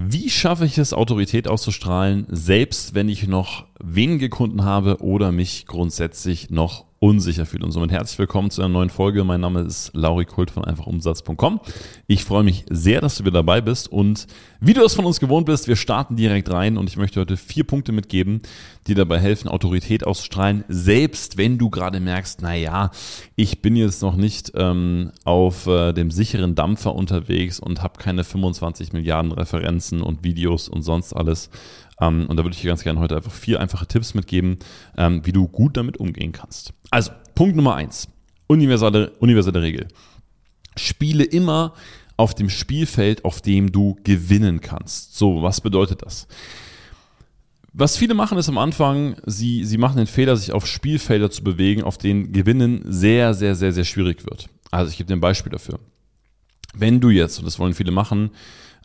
Wie schaffe ich es, Autorität auszustrahlen, selbst wenn ich noch wenige Kunden habe oder mich grundsätzlich noch unsicher fühle. Und somit herzlich willkommen zu einer neuen Folge. Mein Name ist Lauri Kult von einfachumsatz.com. Ich freue mich sehr, dass du wieder dabei bist und wie du es von uns gewohnt bist, wir starten direkt rein und ich möchte heute vier Punkte mitgeben, die dabei helfen, Autorität auszustrahlen, selbst wenn du gerade merkst, na ja, ich bin jetzt noch nicht ähm, auf äh, dem sicheren Dampfer unterwegs und habe keine 25 Milliarden Referenzen und Videos und sonst alles. Ähm, und da würde ich dir ganz gerne heute einfach vier einfache Tipps mitgeben, ähm, wie du gut damit umgehen kannst. Also, Punkt Nummer eins. Universelle, universelle Regel. Spiele immer auf dem Spielfeld, auf dem du gewinnen kannst. So, was bedeutet das? Was viele machen ist am Anfang, sie, sie machen den Fehler, sich auf Spielfelder zu bewegen, auf denen Gewinnen sehr, sehr, sehr, sehr schwierig wird. Also ich gebe dir ein Beispiel dafür. Wenn du jetzt, und das wollen viele machen,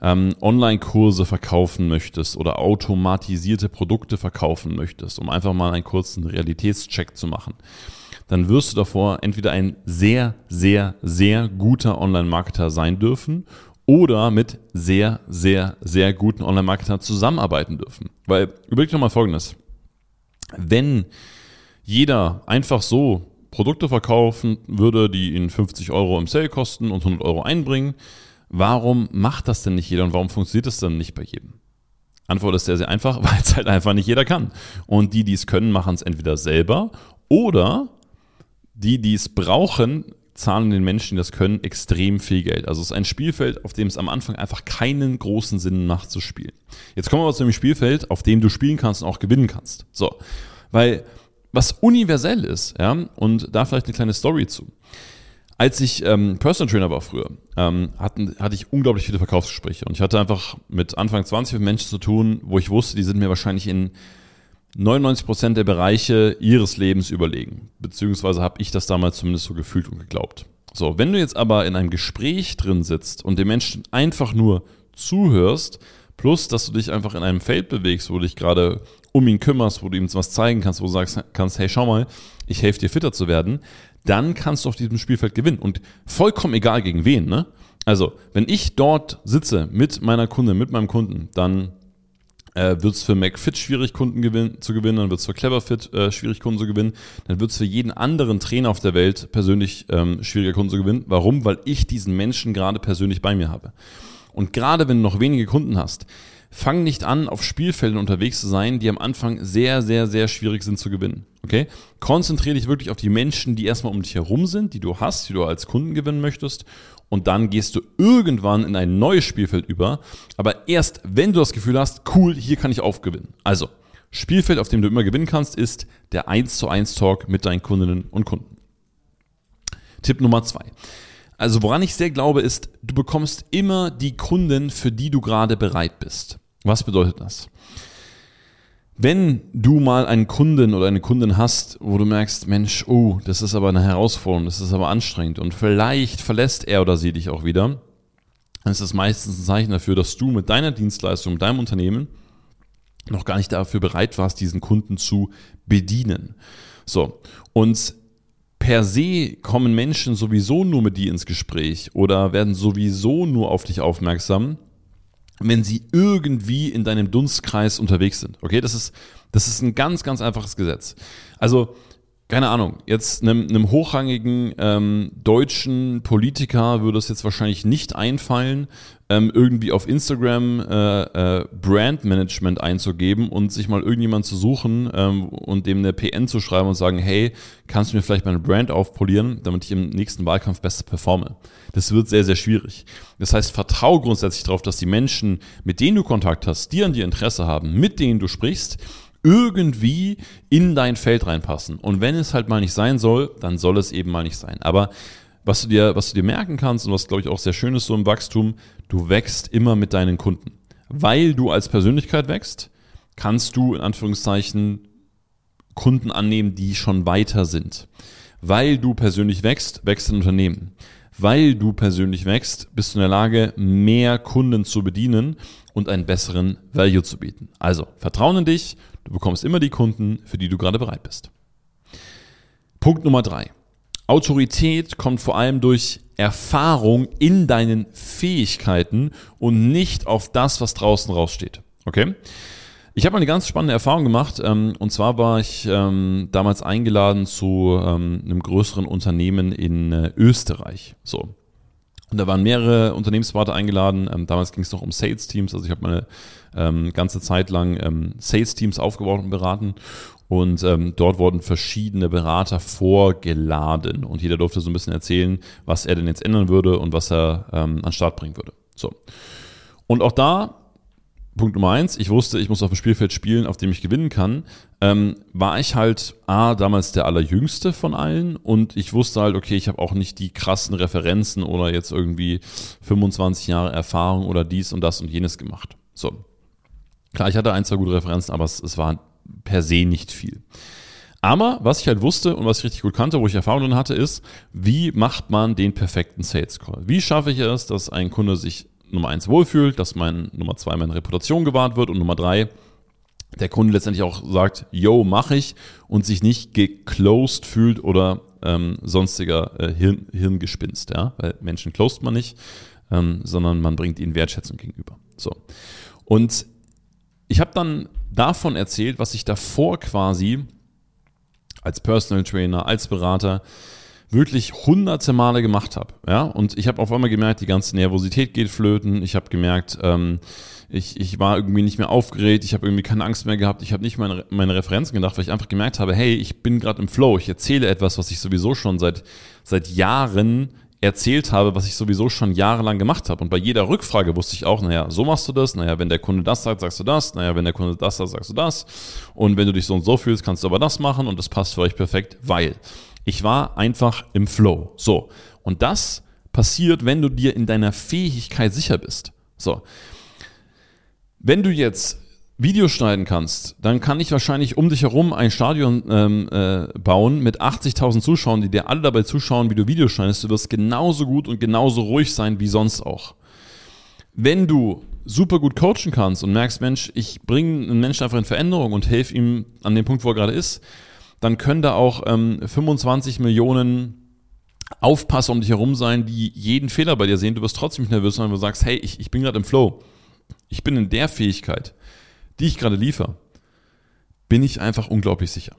ähm, Online-Kurse verkaufen möchtest oder automatisierte Produkte verkaufen möchtest, um einfach mal einen kurzen Realitätscheck zu machen, dann wirst du davor entweder ein sehr, sehr, sehr guter Online-Marketer sein dürfen oder mit sehr, sehr, sehr guten Online-Marketern zusammenarbeiten dürfen. Weil überleg doch mal Folgendes. Wenn jeder einfach so Produkte verkaufen würde, die ihn 50 Euro im Sale kosten und 100 Euro einbringen, warum macht das denn nicht jeder und warum funktioniert das dann nicht bei jedem? Antwort ist sehr, sehr einfach, weil es halt einfach nicht jeder kann. Und die, die es können, machen es entweder selber oder die, die es brauchen, zahlen den Menschen, die das können, extrem viel Geld. Also es ist ein Spielfeld, auf dem es am Anfang einfach keinen großen Sinn macht zu spielen. Jetzt kommen wir aber zu dem Spielfeld, auf dem du spielen kannst und auch gewinnen kannst. So, weil was universell ist, ja, und da vielleicht eine kleine Story zu. Als ich ähm, Personal Trainer war früher, ähm, hatten, hatte ich unglaublich viele Verkaufsgespräche und ich hatte einfach mit Anfang 20 mit Menschen zu tun, wo ich wusste, die sind mir wahrscheinlich in 99 Prozent der Bereiche ihres Lebens überlegen. Beziehungsweise habe ich das damals zumindest so gefühlt und geglaubt. So, wenn du jetzt aber in einem Gespräch drin sitzt und dem Menschen einfach nur zuhörst, plus dass du dich einfach in einem Feld bewegst, wo du dich gerade um ihn kümmerst, wo du ihm was zeigen kannst, wo du sagst kannst, hey, schau mal, ich helfe dir fitter zu werden, dann kannst du auf diesem Spielfeld gewinnen. Und vollkommen egal gegen wen, ne? Also, wenn ich dort sitze mit meiner Kunde, mit meinem Kunden, dann äh, wird es für McFit schwierig, Kunden gewin zu gewinnen, dann wird es für CleverFit äh, schwierig, Kunden zu gewinnen, dann wird es für jeden anderen Trainer auf der Welt persönlich ähm, schwieriger, Kunden zu gewinnen. Warum? Weil ich diesen Menschen gerade persönlich bei mir habe. Und gerade wenn du noch wenige Kunden hast, fang nicht an, auf Spielfeldern unterwegs zu sein, die am Anfang sehr, sehr, sehr schwierig sind zu gewinnen. Okay? Konzentriere dich wirklich auf die Menschen, die erstmal um dich herum sind, die du hast, die du als Kunden gewinnen möchtest. Und dann gehst du irgendwann in ein neues Spielfeld über. Aber erst, wenn du das Gefühl hast, cool, hier kann ich aufgewinnen. Also, Spielfeld, auf dem du immer gewinnen kannst, ist der 1 zu 1 Talk mit deinen Kundinnen und Kunden. Tipp Nummer zwei. Also woran ich sehr glaube, ist, du bekommst immer die Kunden, für die du gerade bereit bist. Was bedeutet das? Wenn du mal einen Kunden oder eine Kundin hast, wo du merkst, Mensch, oh, das ist aber eine Herausforderung, das ist aber anstrengend und vielleicht verlässt er oder sie dich auch wieder, dann ist das meistens ein Zeichen dafür, dass du mit deiner Dienstleistung, mit deinem Unternehmen noch gar nicht dafür bereit warst, diesen Kunden zu bedienen. So, und per se kommen Menschen sowieso nur mit dir ins Gespräch oder werden sowieso nur auf dich aufmerksam, wenn sie irgendwie in deinem Dunstkreis unterwegs sind. Okay, das ist, das ist ein ganz, ganz einfaches Gesetz. Also, keine Ahnung, jetzt einem, einem hochrangigen ähm, deutschen Politiker würde es jetzt wahrscheinlich nicht einfallen, ähm, irgendwie auf Instagram äh, äh, Brandmanagement einzugeben und sich mal irgendjemand zu suchen ähm, und dem eine PN zu schreiben und sagen, hey, kannst du mir vielleicht meine Brand aufpolieren, damit ich im nächsten Wahlkampf besser performe. Das wird sehr, sehr schwierig. Das heißt, vertraue grundsätzlich darauf, dass die Menschen, mit denen du Kontakt hast, die an dir Interesse haben, mit denen du sprichst, irgendwie in dein Feld reinpassen. Und wenn es halt mal nicht sein soll, dann soll es eben mal nicht sein. Aber was du dir, was du dir merken kannst und was, glaube ich, auch sehr schön ist so im Wachstum, du wächst immer mit deinen Kunden. Weil du als Persönlichkeit wächst, kannst du in Anführungszeichen Kunden annehmen, die schon weiter sind. Weil du persönlich wächst, wächst dein Unternehmen. Weil du persönlich wächst, bist du in der Lage, mehr Kunden zu bedienen und einen besseren Value zu bieten. Also, Vertrauen in dich, du bekommst immer die Kunden, für die du gerade bereit bist. Punkt Nummer drei. Autorität kommt vor allem durch Erfahrung in deinen Fähigkeiten und nicht auf das, was draußen raussteht. Okay? Ich habe eine ganz spannende Erfahrung gemacht. Ähm, und zwar war ich ähm, damals eingeladen zu ähm, einem größeren Unternehmen in äh, Österreich. So. Und da waren mehrere Unternehmensberater eingeladen. Ähm, damals ging es noch um Sales-Teams. Also ich habe meine ähm, ganze Zeit lang ähm, Sales-Teams aufgebaut und beraten. Und ähm, dort wurden verschiedene Berater vorgeladen. Und jeder durfte so ein bisschen erzählen, was er denn jetzt ändern würde und was er ähm, an den Start bringen würde. So. Und auch da Punkt Nummer eins, ich wusste, ich muss auf dem Spielfeld spielen, auf dem ich gewinnen kann. Ähm, war ich halt A, damals der allerjüngste von allen und ich wusste halt, okay, ich habe auch nicht die krassen Referenzen oder jetzt irgendwie 25 Jahre Erfahrung oder dies und das und jenes gemacht. So. Klar, ich hatte ein, zwei gute Referenzen, aber es, es war per se nicht viel. Aber was ich halt wusste und was ich richtig gut kannte, wo ich Erfahrung drin hatte, ist, wie macht man den perfekten Sales Call? Wie schaffe ich es, dass ein Kunde sich Nummer eins wohlfühlt, dass mein Nummer zwei meine Reputation gewahrt wird und Nummer drei der Kunde letztendlich auch sagt, yo, mach ich und sich nicht geclosed fühlt oder ähm, sonstiger äh, Hirn, Hirngespinst, ja, weil Menschen closed man nicht, ähm, sondern man bringt ihnen Wertschätzung gegenüber. So. Und ich habe dann davon erzählt, was ich davor quasi als Personal Trainer, als Berater wirklich hunderte Male gemacht habe. Ja? Und ich habe auf einmal gemerkt, die ganze Nervosität geht flöten. Ich habe gemerkt, ähm, ich, ich war irgendwie nicht mehr aufgeregt, ich habe irgendwie keine Angst mehr gehabt, ich habe nicht meine, meine Referenzen gedacht, weil ich einfach gemerkt habe, hey, ich bin gerade im Flow, ich erzähle etwas, was ich sowieso schon seit, seit Jahren erzählt habe, was ich sowieso schon jahrelang gemacht habe. Und bei jeder Rückfrage wusste ich auch, naja, so machst du das, naja, wenn der Kunde das sagt, sagst du das, naja, wenn der Kunde das sagt, sagst du das. Und wenn du dich so und so fühlst, kannst du aber das machen und das passt für euch perfekt, weil ich war einfach im Flow. So. Und das passiert, wenn du dir in deiner Fähigkeit sicher bist. So. Wenn du jetzt Videos schneiden kannst, dann kann ich wahrscheinlich um dich herum ein Stadion ähm, äh, bauen mit 80.000 Zuschauern, die dir alle dabei zuschauen, wie du Videos schneidest. Du wirst genauso gut und genauso ruhig sein wie sonst auch. Wenn du super gut coachen kannst und merkst, Mensch, ich bringe einen Menschen einfach in Veränderung und helfe ihm an dem Punkt, wo er gerade ist, dann können da auch ähm, 25 Millionen Aufpasser um dich herum sein, die jeden Fehler bei dir sehen. Du wirst trotzdem nicht nervös, sondern du sagst, hey, ich, ich bin gerade im Flow. Ich bin in der Fähigkeit, die ich gerade liefere, bin ich einfach unglaublich sicher.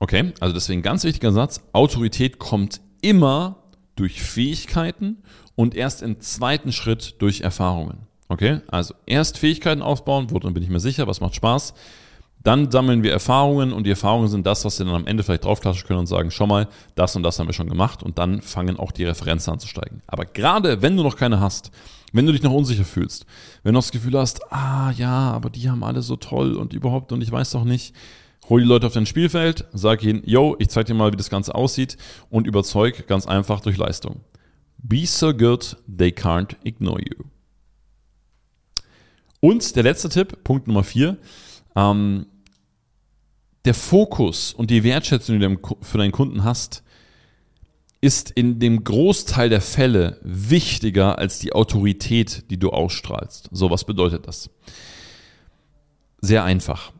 Okay, also deswegen ganz wichtiger Satz. Autorität kommt immer durch Fähigkeiten und erst im zweiten Schritt durch Erfahrungen. Okay, also erst Fähigkeiten aufbauen, woran bin ich mir sicher, was macht Spaß. Dann sammeln wir Erfahrungen und die Erfahrungen sind das, was wir dann am Ende vielleicht draufklatschen können und sagen, schau mal, das und das haben wir schon gemacht und dann fangen auch die Referenzen an zu steigen. Aber gerade wenn du noch keine hast, wenn du dich noch unsicher fühlst, wenn du das Gefühl hast, ah ja, aber die haben alle so toll und überhaupt und ich weiß doch nicht, hol die Leute auf dein Spielfeld, sag ihnen, yo, ich zeig dir mal, wie das Ganze aussieht und überzeug ganz einfach durch Leistung. Be so good, they can't ignore you. Und der letzte Tipp, Punkt Nummer vier, ähm, der Fokus und die Wertschätzung, die du für deinen Kunden hast, ist in dem Großteil der Fälle wichtiger als die Autorität, die du ausstrahlst. So, was bedeutet das? Sehr einfach.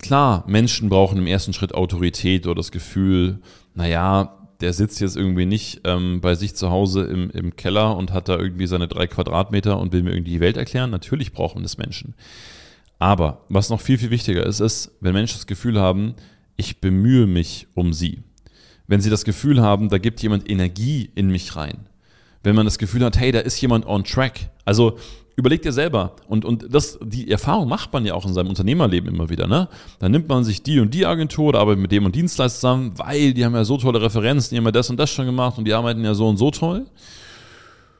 Klar, Menschen brauchen im ersten Schritt Autorität oder das Gefühl, naja, der sitzt jetzt irgendwie nicht ähm, bei sich zu Hause im, im Keller und hat da irgendwie seine drei Quadratmeter und will mir irgendwie die Welt erklären. Natürlich brauchen das Menschen. Aber was noch viel, viel wichtiger ist, ist, wenn Menschen das Gefühl haben, ich bemühe mich um sie. Wenn sie das Gefühl haben, da gibt jemand Energie in mich rein. Wenn man das Gefühl hat, hey, da ist jemand on track. Also überleg dir selber. Und, und das, die Erfahrung macht man ja auch in seinem Unternehmerleben immer wieder. Ne? Dann nimmt man sich die und die Agentur oder arbeitet mit dem und Dienstleister zusammen, weil die haben ja so tolle Referenzen, die haben ja das und das schon gemacht und die arbeiten ja so und so toll.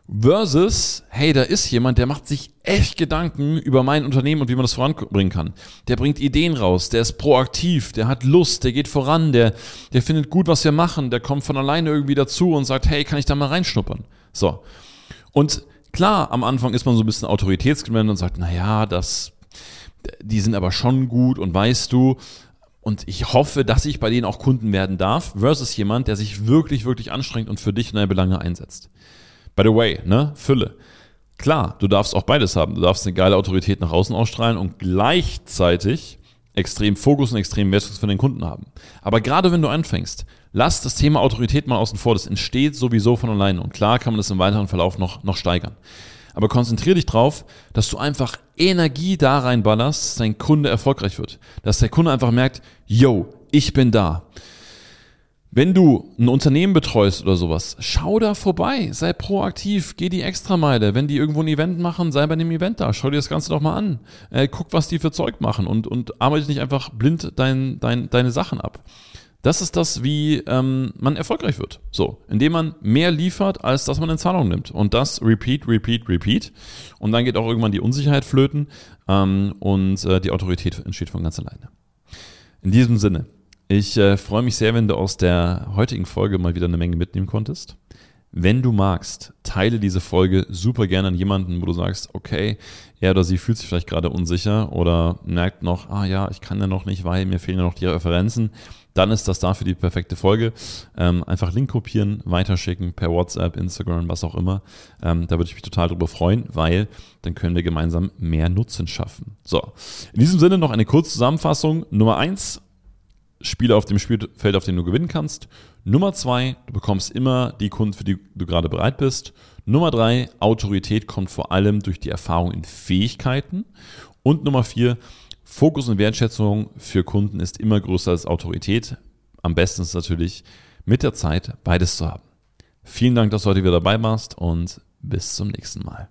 Versus, hey, da ist jemand, der macht sich echt Gedanken über mein Unternehmen und wie man das voranbringen kann. Der bringt Ideen raus, der ist proaktiv, der hat Lust, der geht voran, der, der findet gut, was wir machen, der kommt von alleine irgendwie dazu und sagt, hey, kann ich da mal reinschnuppern? So. Und klar, am Anfang ist man so ein bisschen autoritätsgewendet und sagt, na ja, das, die sind aber schon gut und weißt du, und ich hoffe, dass ich bei denen auch Kunden werden darf, versus jemand, der sich wirklich, wirklich anstrengt und für dich und deine Belange einsetzt. By the way, ne, Fülle. Klar, du darfst auch beides haben. Du darfst eine geile Autorität nach außen ausstrahlen und gleichzeitig extrem Fokus und extrem Wertschätzung für den Kunden haben. Aber gerade wenn du anfängst, Lass das Thema Autorität mal außen vor. Das entsteht sowieso von alleine. Und klar kann man das im weiteren Verlauf noch, noch steigern. Aber konzentriere dich drauf, dass du einfach Energie da reinballerst, dass dein Kunde erfolgreich wird. Dass der Kunde einfach merkt, yo, ich bin da. Wenn du ein Unternehmen betreust oder sowas, schau da vorbei, sei proaktiv, geh die Extrameile. Wenn die irgendwo ein Event machen, sei bei dem Event da, schau dir das Ganze doch mal an. Äh, guck, was die für Zeug machen und, und arbeite nicht einfach blind dein, dein, deine Sachen ab. Das ist das, wie ähm, man erfolgreich wird. So, indem man mehr liefert, als dass man in Zahlung nimmt. Und das repeat, repeat, repeat. Und dann geht auch irgendwann die Unsicherheit flöten ähm, und äh, die Autorität entsteht von ganz alleine. In diesem Sinne, ich äh, freue mich sehr, wenn du aus der heutigen Folge mal wieder eine Menge mitnehmen konntest. Wenn du magst, teile diese Folge super gerne an jemanden, wo du sagst, okay, er oder sie fühlt sich vielleicht gerade unsicher oder merkt noch, ah ja, ich kann ja noch nicht, weil mir fehlen ja noch die Referenzen. Dann ist das dafür die perfekte Folge. Ähm, einfach Link kopieren, weiterschicken per WhatsApp, Instagram, was auch immer. Ähm, da würde ich mich total drüber freuen, weil dann können wir gemeinsam mehr Nutzen schaffen. So, in diesem Sinne noch eine kurze Zusammenfassung. Nummer eins, Spiele auf dem Spielfeld, auf dem du gewinnen kannst. Nummer zwei, du bekommst immer die Kunden, für die du gerade bereit bist. Nummer drei, Autorität kommt vor allem durch die Erfahrung in Fähigkeiten. Und Nummer vier, Fokus und Wertschätzung für Kunden ist immer größer als Autorität. Am besten ist natürlich mit der Zeit beides zu haben. Vielen Dank, dass du heute wieder dabei warst und bis zum nächsten Mal.